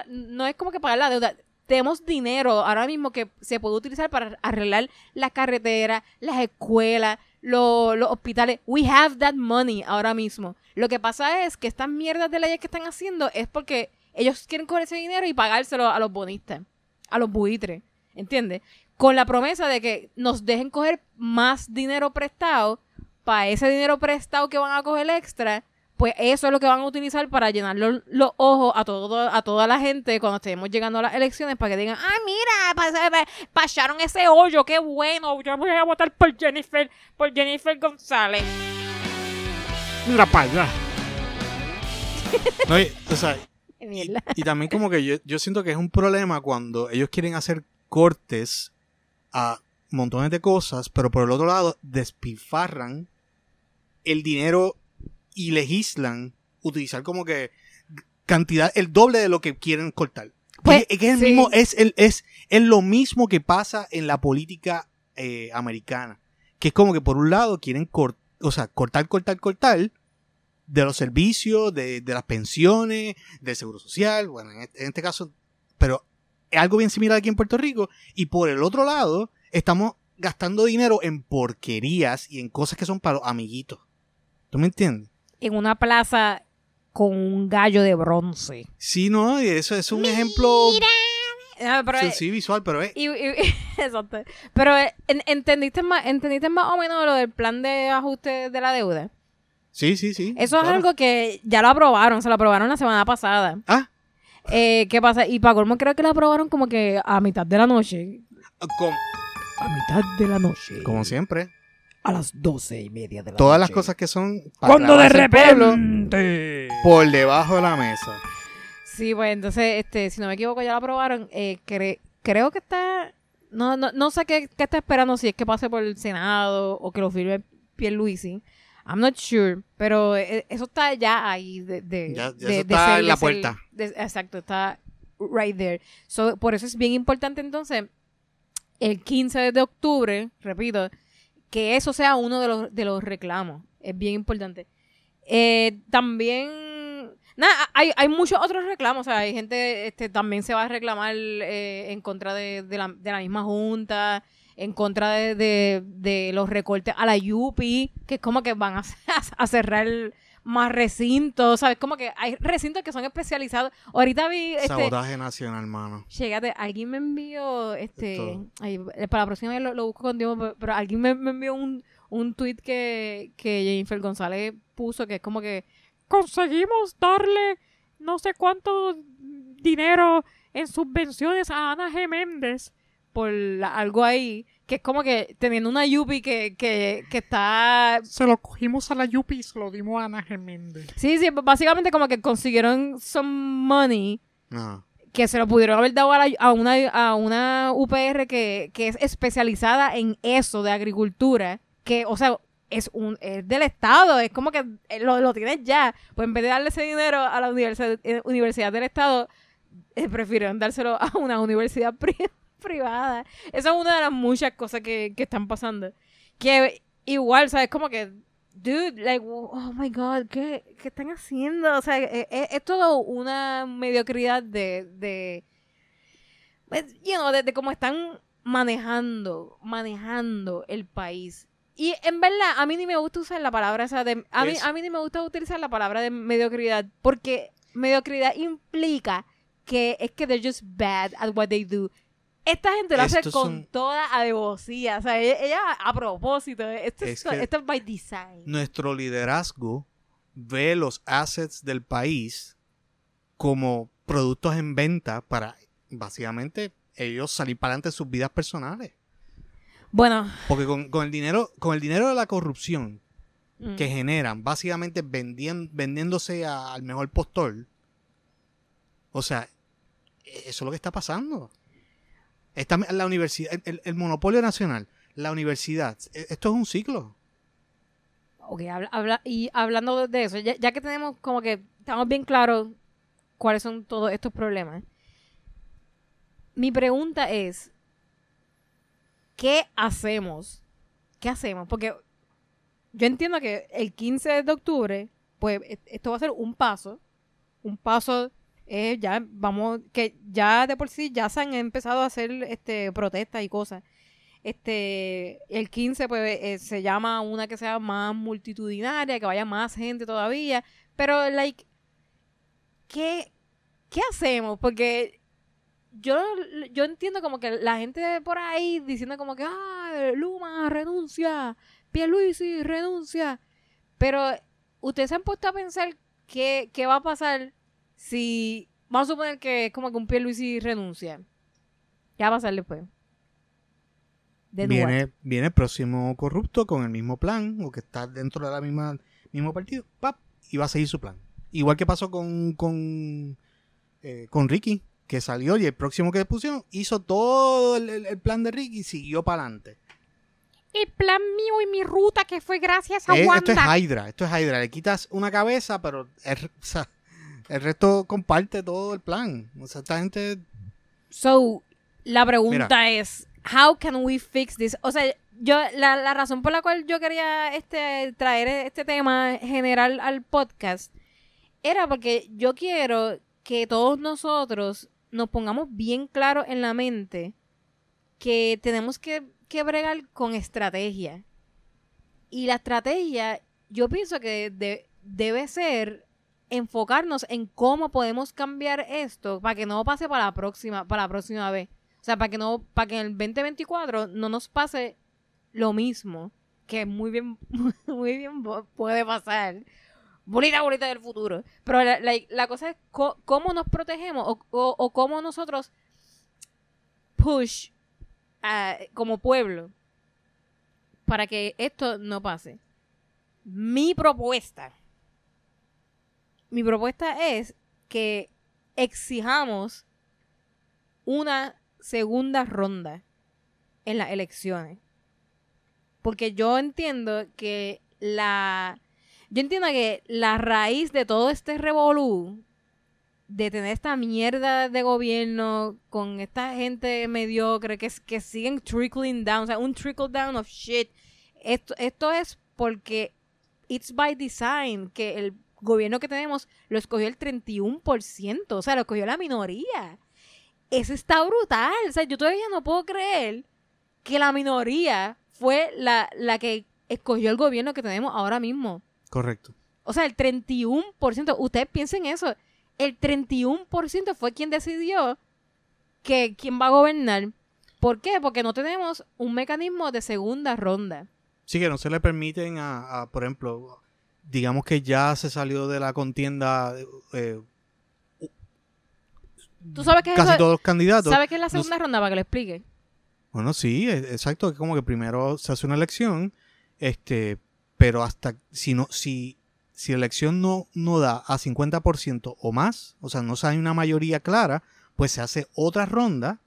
no es como que pagar la deuda, tenemos dinero ahora mismo que se puede utilizar para arreglar las carreteras, las escuelas, lo- los hospitales. We have that money ahora mismo. Lo que pasa es que estas mierdas de leyes que están haciendo es porque ellos quieren coger ese dinero y pagárselo a los bonistas, a los buitres, ¿entiendes? Con la promesa de que nos dejen coger más dinero prestado para ese dinero prestado que van a coger extra, pues eso es lo que van a utilizar para llenar los, los ojos a todo a toda la gente cuando estemos llegando a las elecciones para que digan, ah, mira, pa- pa- pasaron ese hoyo, qué bueno, yo voy a votar por Jennifer, por Jennifer González. Mira para allá. No, o sea, Y, también como que yo, yo siento que es un problema cuando ellos quieren hacer cortes a montones de cosas, pero por el otro lado despifarran el dinero y legislan utilizar como que cantidad, el doble de lo que quieren cortar. Pues, es, que es el sí. mismo, es, el, es, es lo mismo que pasa en la política eh, americana. Que es como que por un lado quieren cort- o sea, cortar, cortar, cortar de los servicios, de, de las pensiones, del seguro social, bueno, en este, en este caso, pero es algo bien similar aquí en Puerto Rico. Y por el otro lado, estamos gastando dinero en porquerías y en cosas que son para los amiguitos. ¿Tú me entiendes? En una plaza con un gallo de bronce. Sí, no, y eso es un ejemplo Ah, pero, Sí, sí, visual, pero es... y- y- exacto. Pero eh, en- entendiste más, entendiste más o menos lo del plan de ajuste de la deuda. Sí, sí, sí. Eso es algo que ya lo aprobaron, se lo aprobaron la semana pasada. Ah, Eh, ¿Qué pasa? Y para colmo creo que lo aprobaron como que a mitad de la noche. como, A mitad de la noche. como siempre. A las doce y media de la Todas las noche. cosas que son... Cuando de pueblo, repente. Por debajo de la mesa. Sí, pues entonces, este, si no me equivoco, ya lo aprobaron. Eh, cre- creo que está. No, no, no sé qué, qué está esperando, si es que pase por el Senado o que lo firme Pierluisi. I'm not sure, pero eh, eso está ya ahí. De, de- Ya- ya de- eso de está ser- en la ser- puerta. exacto, está right there. So, por eso es bien importante entonces, el 15 de octubre, repito, que eso sea uno de los, de los reclamos. Es bien importante. Eh, también, nada, hay, hay muchos otros reclamos. O sea, hay gente, este, también se va a reclamar eh, en contra de, de la, de la misma junta, en contra de, de- de los recortes a la Yupi, que es como que van a, a cerrar más recintos, ¿sabes? Como que hay recintos que son especializados. Ahorita vi, este, Sabotaje nacional, mano. Llegate, alguien me envió, este, ay, para la próxima vez lo, lo busco contigo, pero, pero alguien me, me envió un, un tweet que, que Jennifer González puso, que es como que, Conseguimos darle no sé cuánto dinero en subvenciones a Ana G. Méndez. Por la- algo ahí, que es como que teniendo una Yupi que, que, que está... Se lo cogimos a la Yupi y se lo dimos a Ana G. Méndez. Sí, sí, básicamente como que consiguieron some money No. que se lo pudieron haber dado a, la- a una, a una UPR que, que es especializada en eso de agricultura, que, o sea, es un es del Estado, es como que eh, lo, lo tienes ya. Pues en vez de darle ese dinero a la universidad, eh, universidad del Estado, eh, prefirieron dárselo a una universidad pri- privada. Esa es una de las muchas cosas que, que están pasando. Que igual, ¿sabes? Como que, dude, like, oh my God, ¿qué, qué están haciendo? O sea, es, es- es todo una mediocridad de, de, pues, you know, de, de cómo están manejando, manejando el país. Y en verdad, a mí ni me gusta usar la palabra esa de... A mí, a mí ni me gusta utilizar la palabra de mediocridad, porque mediocridad implica que es que they're just bad at what they do. Esta gente lo hace Estos con son- toda alevosía. O sea, ella, ella a propósito. Esto es, Es que- esto es by design. Nuestro liderazgo ve los assets del país como productos en venta para, básicamente, ellos salir para adelante en sus vidas personales. Bueno. Porque con, con el dinero, con el dinero de la corrupción mm. que generan, básicamente vendien- vendiéndose a- al mejor postor. O sea, eso es lo que está pasando. Esta, la universidad, el- monopolio nacional, la universidad, e- esto es un ciclo. Ok, habla, habla- y hablando de- de eso, ya, ya que tenemos como que estamos bien claros cuáles son todos estos problemas, mi pregunta es, ¿qué hacemos? ¿Qué hacemos? Porque yo entiendo que el 15 de octubre, pues e- esto va a ser un paso, un paso eh, ya vamos, que ya de por sí ya se han empezado a hacer este protestas y cosas. Este, el 15 pues eh, se llama una que sea más multitudinaria, que vaya más gente todavía, pero like ¿qué qué hacemos? Porque yo yo entiendo como que la gente por ahí diciendo como que ah, Luma renuncia, Pierluisi renuncia, pero ustedes se han puesto a pensar qué, qué va a pasar si vamos a suponer que es como que un Pierluisi renuncia. ¿Qué va a pasar después? What? Viene, viene el próximo corrupto con el mismo plan, o que está dentro de la misma mismo partido, ¡pap! y va a seguir su plan. Igual que pasó con, con, eh, con Ricky, que salió y el próximo que pusieron hizo todo el, el- el plan de Ricky y siguió para adelante. El plan mío y mi ruta que fue gracias a Eh, esto es. Hydra, esto es Hydra. Le quitas una cabeza, pero el, o sea, el resto comparte todo el plan. O sea, esta gente So, la pregunta es, how can we fix this? O sea, yo la, la razón por la cual yo quería este traer este tema general al podcast era porque yo quiero que todos nosotros nos pongamos bien claro en la mente que tenemos que, que bregar con estrategia. Y la estrategia, yo pienso que de- debe ser enfocarnos en cómo podemos cambiar esto para que no pase para la próxima, para la próxima vez. O sea, para que no, para que en el 2024 no nos pase lo mismo, que muy bien, muy bien puede pasar. Bonita, bonita del futuro. Pero la, la- cosa es cómo nos protegemos o, o- o cómo nosotros push ah, como pueblo para que esto no pase. Mi propuesta, mi propuesta es que exijamos una segunda ronda en las elecciones. Porque yo entiendo que la. Yo entiendo que la raíz de todo este revolú, de tener esta mierda de gobierno con esta gente mediocre que, que siguen trickling down, o sea, un trickle down of shit. Esto, esto es porque it's by design, que el gobierno que tenemos lo escogió el 31%, o sea, lo escogió la minoría. Eso está brutal. O sea, yo todavía no puedo creer que la minoría fue la, la que escogió el gobierno que tenemos ahora mismo. Correcto. O sea, el 31%, ustedes piensen eso, el 31% fue quien decidió que quién va a gobernar. ¿Por qué? Porque no tenemos un mecanismo de segunda ronda. Sí, que no se le permiten a, a, por ejemplo, digamos que ya se salió de la contienda eh, ¿Tú sabes qué es casi eso? todos los candidatos. ¿Sabes qué es la no segunda ronda para que lo explique? Bueno, sí, e- exacto, es como que primero se hace una elección, este, pero hasta si no si si la elección no no da a 50% o más, o sea, no hay una mayoría clara, pues se hace otra ronda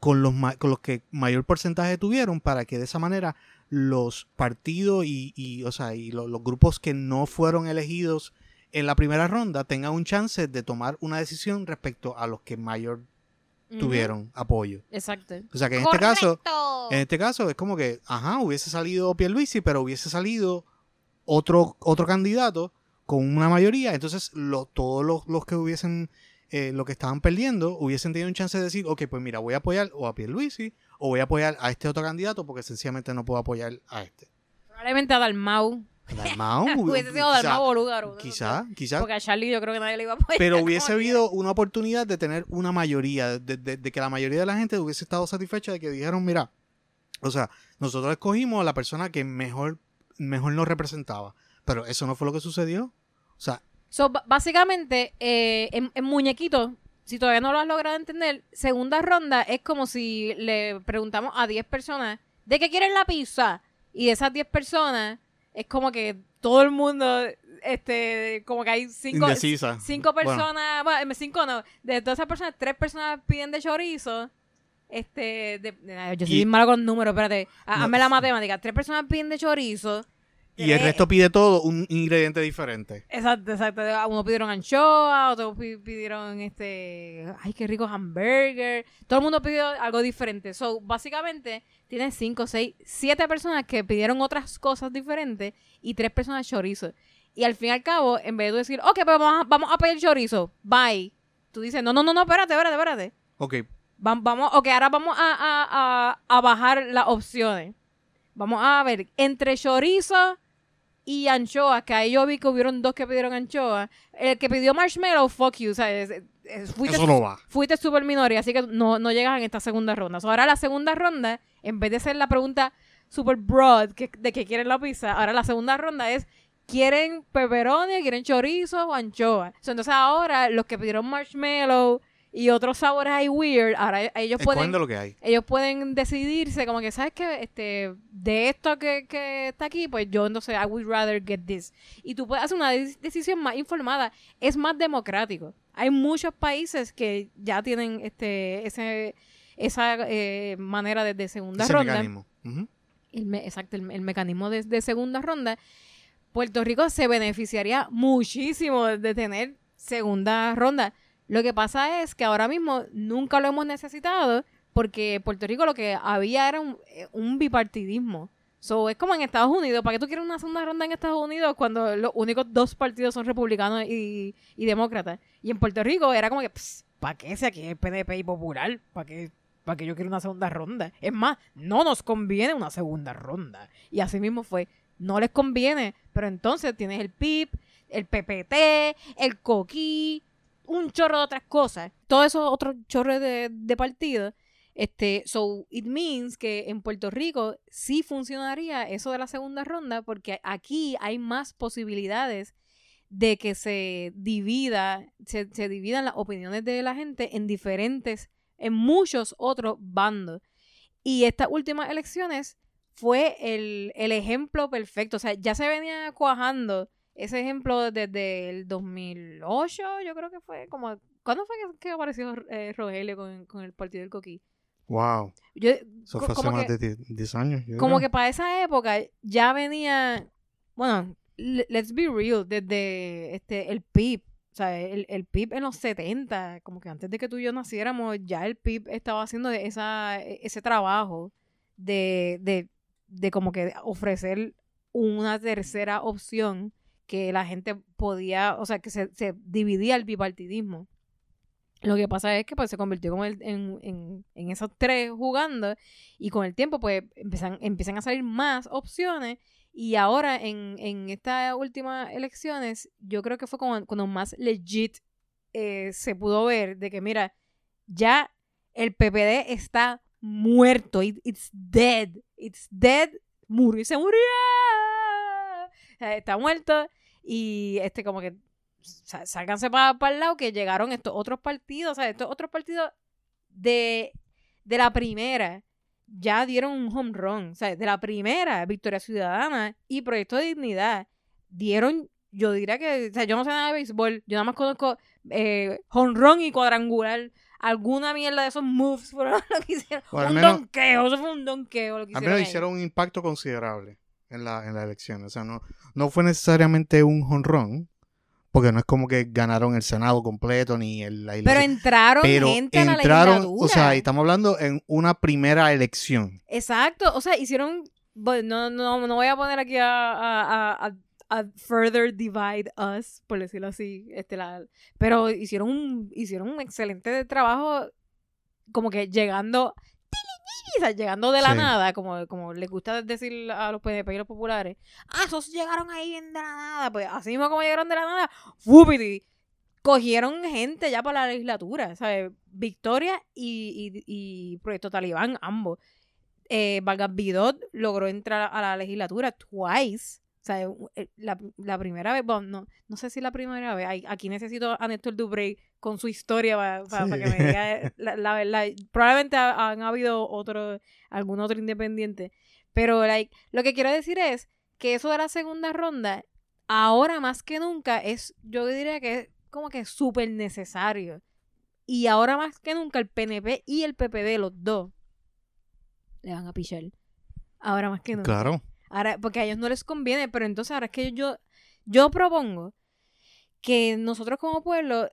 con los con los que mayor porcentaje tuvieron para que de esa manera los partidos y, y, o sea, y lo- los grupos que no fueron elegidos en la primera ronda tengan un chance de tomar una decisión respecto a los que mayor tuvieron apoyo. Exacto. O sea que en este caso, en este caso es como que, ajá, hubiese salido Pierluisi, pero hubiese salido otro, otro candidato con una mayoría. Entonces, lo- todos los, los que hubiesen, eh, lo que estaban perdiendo, hubiesen tenido un chance de decir, ok, pues mira, voy a apoyar o a Pierluisi o voy a apoyar a este otro candidato porque sencillamente no puedo apoyar a este. Probablemente a Dalmau. Dalmau, Hubiese sido Dalmau Bolúgaro. Quizá, quizá. Porque a Charlie yo creo que nadie le iba a apoyar. Pero hubiese habido una oportunidad de tener una mayoría, de, de- de que la mayoría de la gente hubiese estado satisfecha de que dijeron, mira, o sea, nosotros escogimos a la persona que mejor, mejor nos representaba. Pero eso no fue lo que sucedió. O sea, So, básicamente, eh, en, en muñequito, si todavía no lo has logrado entender, segunda ronda es como si le preguntamos a 10 personas de qué quieren la pizza. Y de esas 10 personas, es como que todo el mundo, este, como que hay cinco, indecisa. cinco personas, bueno, cinco no, de todas esas personas, tres personas piden de chorizo. Este, de, de- yo soy Y- bien malo con números, espérate, No. hazme la matemática. Tres personas piden de chorizo. Y el resto pide todo un ingrediente diferente. Exacto, exacto. Unos pidieron anchoa, otros pi- pidieron este. Ay, qué rico hamburger. Todo el mundo pidió algo diferente. So, básicamente, tienes cinco, seis, siete personas que pidieron otras cosas diferentes y tres personas chorizo. Y al fin y al cabo, en vez de decir, ok, pues vamos a, vamos a pedir chorizo, bye. Tú dices, no, no, no, no, espérate, espérate, espérate. Ok, Va- Vamos, ok, ahora vamos a, a, a, a bajar las opciones. Vamos a ver, entre chorizo y anchoa, que ahí yo vi que hubieron dos que pidieron anchoa. El que pidió marshmallow, fuck you, o sea, es- es- fuiste, eso no va. fuiste super minoría, así que no, no llegas en esta segunda ronda. So, ahora la segunda ronda, en vez de ser la pregunta super broad que, de que quieren la pizza, ahora la segunda ronda es ¿quieren pepperoni, quieren chorizo o anchoa? So, entonces ahora los que pidieron marshmallow y otros sabores ahí weird, ahora ellos pueden lo que hay. ellos pueden decidirse como que, ¿sabes qué? Este, de esto que, que está aquí, pues yo entonces, I would rather get this. Y tú puedes hacer una de- decisión más informada. Es más democrático. Hay muchos países que ya tienen este ese esa eh, manera de, de segunda Ese ronda. mecanismo. El me- exacto, el, el mecanismo de, de segunda ronda. Puerto Rico se beneficiaría muchísimo de tener segunda ronda. Lo que pasa es que ahora mismo nunca lo hemos necesitado porque Puerto Rico lo que había era un, eh, un bipartidismo. So, es como en Estados Unidos. ¿Para qué tú quieres una segunda ronda en Estados Unidos cuando los únicos dos partidos son republicanos y, y demócratas? Y en Puerto Rico era como que, ¿para qué si aquí es PDP y Popular? ¿Para qué, ¿Para qué yo quiero una segunda ronda? Es más, no nos conviene una segunda ronda. Y así mismo fue. No les conviene, pero entonces tienes el PIB, el PPT, el coquí, un chorro de otras cosas. Todo eso otro chorro de, de partidos. Este, so it means que en Puerto Rico sí funcionaría eso de la segunda ronda porque aquí hay más posibilidades de que se divida, se, se dividan las opiniones de la gente en diferentes, en muchos otros bandos. Y estas últimas elecciones fue el, el ejemplo perfecto. O sea, ya se venía cuajando ese ejemplo desde el 2008, yo creo que fue como... ¿Cuándo fue que, que apareció eh, Rogelio con, con el Partido del Coquí? Wow. Yo, Eso fue hace más que- de 10 10 años. yo como creo. que para esa época ya venía, bueno, le- let's be real, desde este el PIB, o sea, el, el PIB en los 70, como que antes de que tú y yo naciéramos, ya el PIB estaba haciendo esa, ese trabajo de, de, de como que ofrecer una tercera opción que la gente podía, o sea, que se, se dividía el bipartidismo. Lo que pasa es que pues se convirtió como en, en, en esos tres jugando y con el tiempo pues empiezan, empiezan a salir más opciones y ahora en, en estas últimas elecciones yo creo que fue como cuando más legit eh, se pudo ver de que mira, ya el PPD está muerto, it- it's dead, it's dead, murió se murió, está muerto y este como que sálganse para el lado que llegaron estos otros partidos, o sea, estos otros partidos de, de la primera ya dieron un home run, o sea, de la primera Victoria Ciudadana y Proyecto de Dignidad dieron, yo diría que, o sea, yo no sé nada de béisbol, yo nada más conozco eh, home run y cuadrangular, alguna mierda de esos moves fueron lo que hicieron, O al un menos- donqueo, eso fue un donqueo lo que Al hicieron. menos ahí. hicieron un impacto considerable en la, en la elección. O sea, no, no fue necesariamente un honrón, porque no es como que ganaron el Senado completo ni el, la Pero entraron Pero gente a la entraron, o sea, estamos hablando en una primera elección. Exacto, o sea, hicieron, no, no, no voy a poner aquí a, a, a- a- further divide us, por decirlo así, este, la, pero hicieron un, hicieron un excelente trabajo como que llegando, llegando de la Sí. nada, como, como les gusta decir a los PNP y los populares, ah, esos llegaron ahí bien de la nada, pues así mismo como llegaron de la nada, ¡fupiti! Cogieron gente ya para la legislatura, ¿sabes? Victoria y, y, y Proyecto Talibán, ambos eh, Vargas Vidot logró entrar a la legislatura twice. O sea, eh, la, la primera vez, bueno, no, no sé si la primera vez. Ay, Aquí necesito a Néstor Dubrey con su historia para Sí. que me diga eh, la, la verdad. Probablemente ha- han habido otro, algún otro independiente. Pero like, lo que quiero decir es que eso de la segunda ronda, ahora más que nunca, es, yo diría que es como que súper necesario. Y ahora más que nunca el PNP y el PPD, los dos, le van a pichar. Ahora más que nunca. Claro. Ahora, porque a ellos no les conviene, pero entonces ahora es que yo, yo propongo que nosotros como pueblo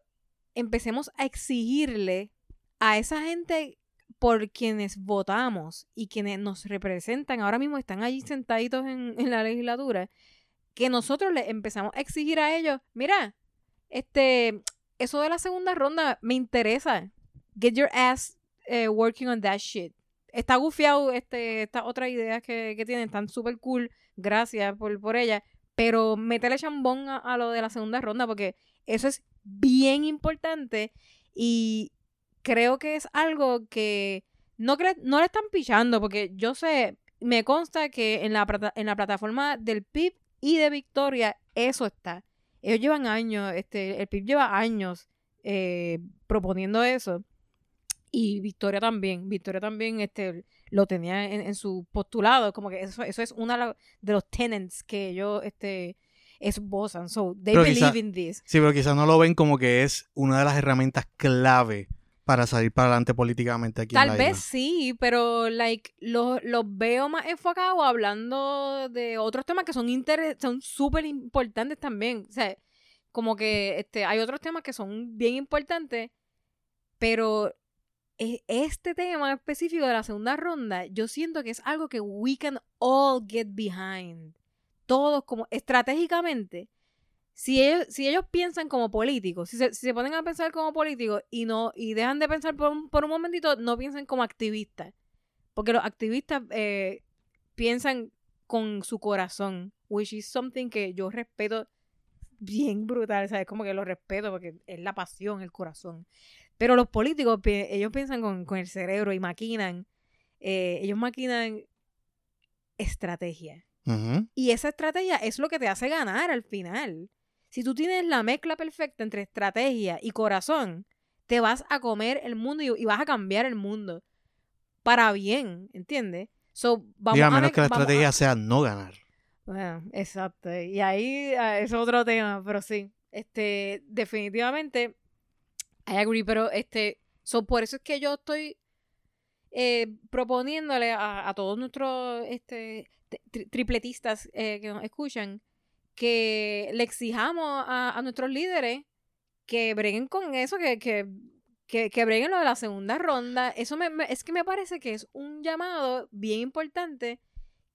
empecemos a exigirle a esa gente por quienes votamos y quienes nos representan, ahora mismo están allí sentaditos en, la legislatura, que nosotros les empezamos a exigir a ellos, mira, este, eso de la segunda ronda me interesa. Get your ass eh, working on that shit. Está gufiado este, estas otras ideas que, que tienen, están súper cool, gracias por, por ellas, pero métele chambón a, lo de la segunda ronda porque eso es bien importante y creo que es algo que no, cre- no le están pichando porque yo sé, me consta que en la, en la plataforma del PIB y de Victoria eso está. Ellos llevan años, este, el PIB lleva años eh, proponiendo eso. Y Victoria también. Victoria también este, lo tenía en, en su postulado. Como que eso, eso es uno de, los- tenants que ellos este, esbozan. So, they Pero believe quizá- in this. Sí, pero quizás no lo ven como que es una de las herramientas clave para salir para adelante políticamente aquí en Tal la vez isla. sí, pero like los los veo más enfocados hablando de otros temas que son son súper importantes también. O sea, como que este hay otros temas que son bien importantes, pero este tema específico de la segunda ronda, yo siento que es algo que we can all get behind. Todos como estratégicamente. Si ellos, si ellos piensan como políticos, si se, si se ponen a pensar como políticos y no y dejan de pensar por un, por un momentito, no piensen como activistas. Porque los activistas eh, piensan con su corazón, which is something que yo respeto bien brutal, ¿sabes? Como que lo respeto porque es la pasión, el corazón. Pero los políticos, ellos piensan con, con el cerebro y maquinan, eh, ellos maquinan estrategia. Y esa estrategia es lo que te hace ganar al final. Si tú tienes la mezcla perfecta entre estrategia y corazón, te vas a comer el mundo y, y vas a cambiar el mundo para bien, ¿entiendes? So, vamos Diga, a menos que la a- estrategia sea no ganar. bueno, exacto. Y ahí ah, es otro tema, pero sí. Este, definitivamente, I agree, pero este, so, por eso es que yo estoy eh, proponiéndole a, todos nuestros este, tri- tri- tripletistas eh, que nos escuchan que le exijamos a, a nuestros líderes que breguen con eso, que, que, que, que breguen lo de la segunda ronda. Eso me, me- es que me parece que es un llamado bien importante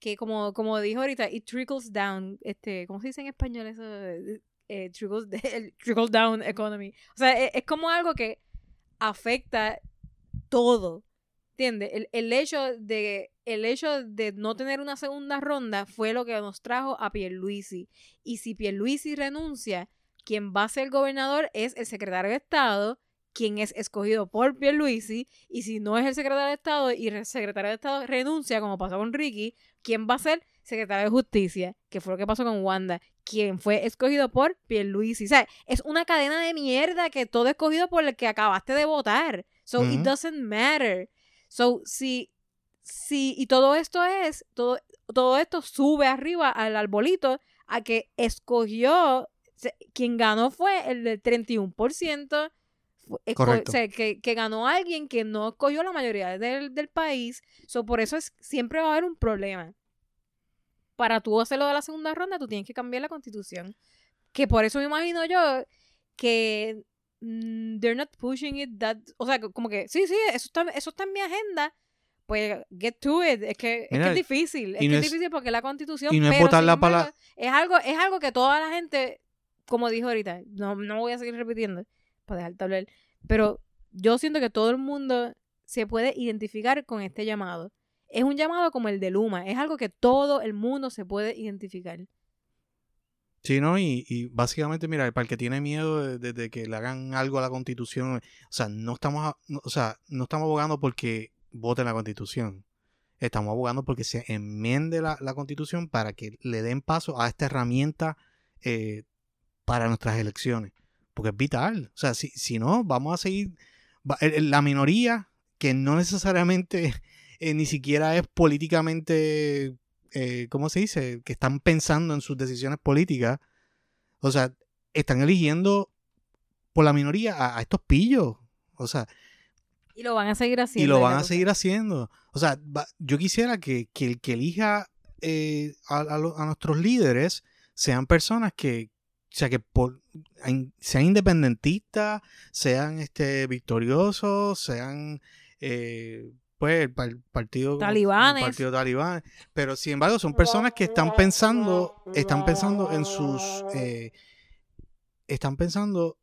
que como, como dijo ahorita, it trickles down, este, ¿cómo se dice en español eso? Eh, trickles, el trickle down economy. O sea, e- es, como algo que afecta todo. ¿Entiendes? El, el hecho de el hecho de no tener una segunda ronda fue lo que nos trajo a Pierluisi. Y si Pierluisi renuncia, quien va a ser gobernador es el secretario de Estado, quien es escogido por Pierluisi, y si no es el secretario de Estado y el secretario de Estado renuncia, como pasó con Ricky, ¿quién va a ser secretario de Justicia? Que fue lo que pasó con Wanda, quien fue escogido por Pierluisi. O sea, es una cadena de mierda que todo escogido por el que acabaste de votar. So it doesn't matter. So, si, si, y todo esto es, todo, todo esto sube arriba al arbolito a que escogió, se- quien ganó fue el del 31%, fu- esco- Correcto. o sea, que, que ganó alguien que no escogió la mayoría del, del país. So, por eso es, siempre va a haber un problema. Para tú hacerlo de la segunda ronda, tú tienes que cambiar la constitución. Que por eso me imagino yo que mm, they're not pushing it that o sea como que sí sí eso está eso está en mi agenda pues get to it es que, es, que es difícil es que es, difícil porque la constitución y no es pero, sin la embargo, pala- es algo es algo que toda la gente como dijo ahorita no no voy a seguir repitiendo para dejar hablar pero yo siento que todo el mundo se puede identificar con este llamado es un llamado como el de Luma es algo que todo el mundo se puede identificar Sí, ¿no? Y, básicamente, mira, para el que tiene miedo de, que le hagan algo a la constitución, o sea, no estamos, o sea, no estamos abogando porque voten la constitución. Estamos abogando porque se enmiende la, la constitución para que le den paso a esta herramienta eh, para nuestras elecciones. Porque es vital. O sea, si, si no, vamos a seguir. la minoría, que no necesariamente eh, ni siquiera es políticamente eh, ¿cómo se dice? Que están pensando en sus decisiones políticas. O sea, están eligiendo por la minoría a, a estos pillos. O sea, y lo van a seguir haciendo y lo van a seguir haciendo. O sea, va- yo quisiera que, que el que elija eh, a, a lo- a nuestros líderes sean personas que, o sea, que por, sean independentistas, sean este, victoriosos, sean, eh, pues, el, par- partido... Talibanes. el partido talibán. Pero, sin embargo, son personas que están pensando, están pensando en sus... eh, están pensando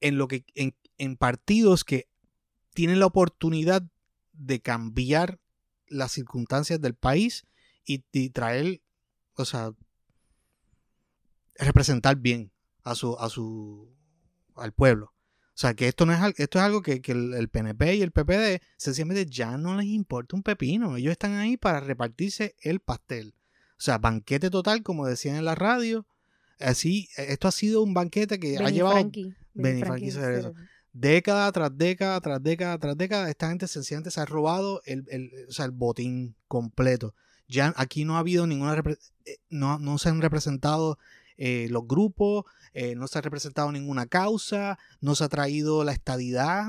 en lo que en, en partidos que tienen la oportunidad de cambiar las circunstancias del país y, y traer, o sea, representar bien a su, a su, al pueblo. O sea, que esto no es, esto es algo que, que el, el PNP y el PPD sencillamente ya no les importa un pepino. Ellos están ahí para repartirse el pastel. O sea, banquete total, como decían en la radio. Así, esto ha sido un banquete que ha llevado Frankie. Benny Frankie eso. década tras década, tras década, tras década, esta gente sencillamente se ha robado el, el, o sea, el botín completo. Ya aquí no ha habido ninguna, eh, no, no se han representado eh, los grupos, eh, no se ha representado ninguna causa, no se ha traído la estadidad,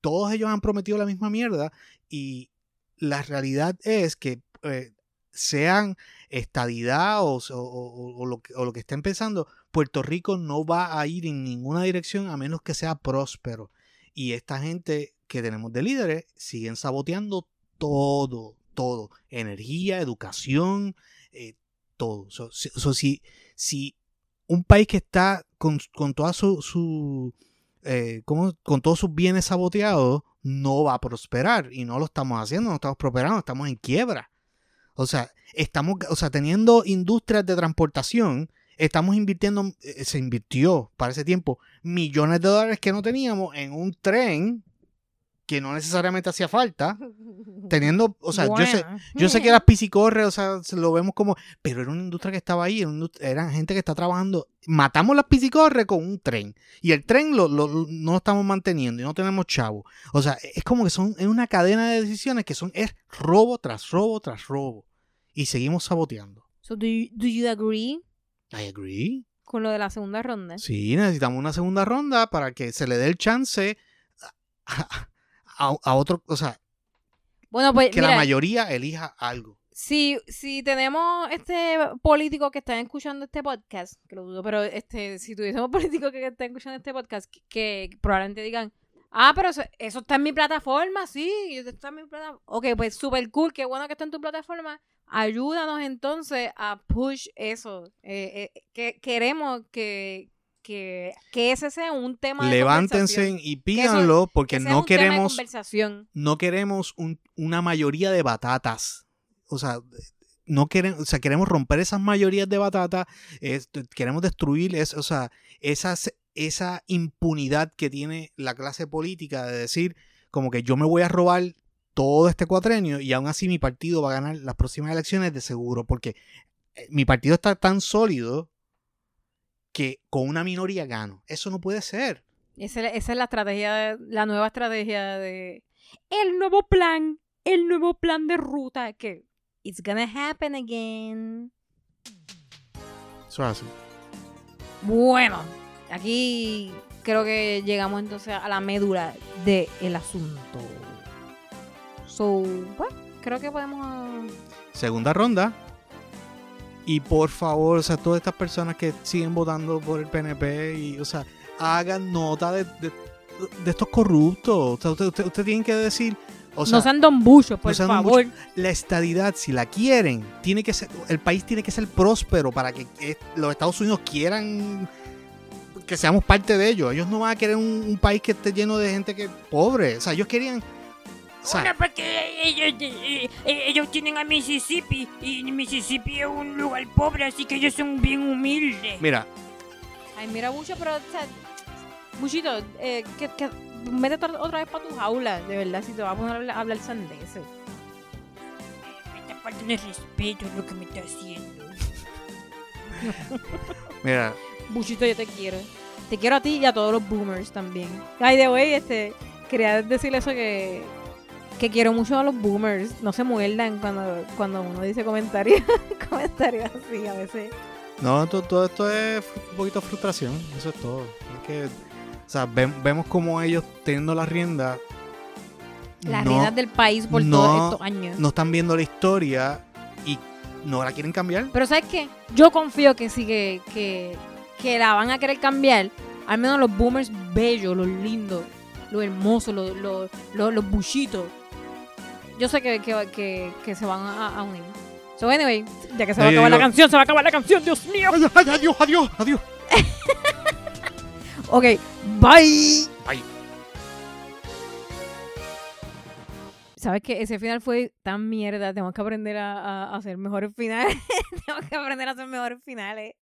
todos ellos han prometido la misma mierda y la realidad es que eh, sean estadidad o, lo, que, o lo que estén pensando, Puerto Rico no va a ir en ninguna dirección a menos que sea próspero. Y esta gente que tenemos de líderes siguen saboteando todo, todo. Energía, educación, eh, todo. So, so, si un país que está con, con toda su, eh, con todos sus bienes saboteados, no va a prosperar. Y no lo estamos haciendo, no estamos prosperando, estamos en quiebra. O sea, estamos o sea, teniendo industrias de transportación estamos invirtiendo, eh, se invirtió para ese tiempo millones de dólares que no teníamos en un tren que no necesariamente hacía falta, teniendo, o sea, yo sé, yo sé que las piscicorres, o sea, se lo vemos como, pero era una industria que estaba ahí, era gente que está trabajando. Matamos las piscicorres con un tren y el tren lo, lo- lo- no lo estamos manteniendo y no tenemos chavo. O sea, es como que son es una cadena de decisiones que son es robo tras robo tras robo y seguimos saboteando. So, do you, do you agree I agree. con lo de la segunda ronda? Sí, necesitamos una segunda ronda para que se le dé el chance a, a- a otro, o sea, Bueno, pues que mira, la mayoría elija algo. si, si tenemos este político que están escuchando este podcast, que lo dudo, pero este, si tuviésemos políticos que están escuchando este podcast, que, que probablemente digan, ah, pero eso, eso está en mi plataforma, sí, eso está en mi plataforma. Ok, pues super cool, qué bueno que está en tu plataforma. Ayúdanos entonces a push eso. Eh, eh, que queremos que, que, que ese sea un tema de Levántense conversación, y pídanlo porque no queremos no queremos un- una mayoría de batatas. O sea, no queremos, o sea, queremos romper esas mayorías de batatas, es- queremos destruir es- o sea, esas, esa impunidad que tiene la clase política de decir como que yo me voy a robar todo este cuatrenio y aún así mi partido va a ganar las próximas elecciones de seguro, porque eh, mi partido está tan sólido que con una minoría gano. Eso no puede ser. Esa, es- esa es la estrategia, de- la nueva estrategia de el nuevo plan, el nuevo plan de ruta que it's gonna happen again. Eso es así. Bueno, aquí creo que llegamos entonces a la médula del asunto. So, bueno, creo que podemos segunda ronda. Y por favor, o sea, todas estas personas que siguen votando por el PNP, y, o sea, hagan nota de, de- de estos corruptos. O sea, usted, usted, usted tiene que decir, o sea, no sean don buchos, por don favor. la estadidad, si la quieren, tiene que ser, el país tiene que ser próspero para que los Estados Unidos quieran que seamos parte de ellos. Ellos no van a querer un, un país que esté lleno de gente que pobre. O sea, ellos querían. Bueno, porque ellos, eh, eh, ellos tienen a Mississippi y Mississippi es un lugar pobre, así que ellos son bien humildes. mira, Ay, mira, Bucho, pero, o sea, Buchito, eh, que, que, métete otra- vez para tu jaula, de verdad, si te vas a poner a hablar, a hablar sandeces. Me está faltando el respeto lo que me está haciendo. mira, Buchito, yo te quiero. Te quiero a ti y a todos los boomers también. Ay, de wey, este, quería decirle eso que, que quiero mucho a los boomers. No se muerdan cuando, cuando uno dice comentarios, comentarios así a veces. No, to- todo, esto es un poquito frustración, eso es todo. Es que, o sea, ven- vemos como ellos teniendo la rienda, Las no, riendas del país por no- todos estos años. no están viendo la historia y no la quieren cambiar. Pero ¿sabes qué? Yo confío que sí, que, que, que la van a querer cambiar. Al menos los boomers bellos, los lindos, los hermosos, los, los, los, los buchitos. Yo sé que, que, que, que se van a, a unir. So, anyway, ya que se va a acabar la canción, se va a acabar la canción, Dios mío. Ay, ay, adiós, adiós, adiós. Ok, bye. Bye. ¿Sabes qué? Ese final fue tan mierda. Tenemos que aprender a, a- a hacer mejores finales. Tenemos que aprender a hacer mejores finales.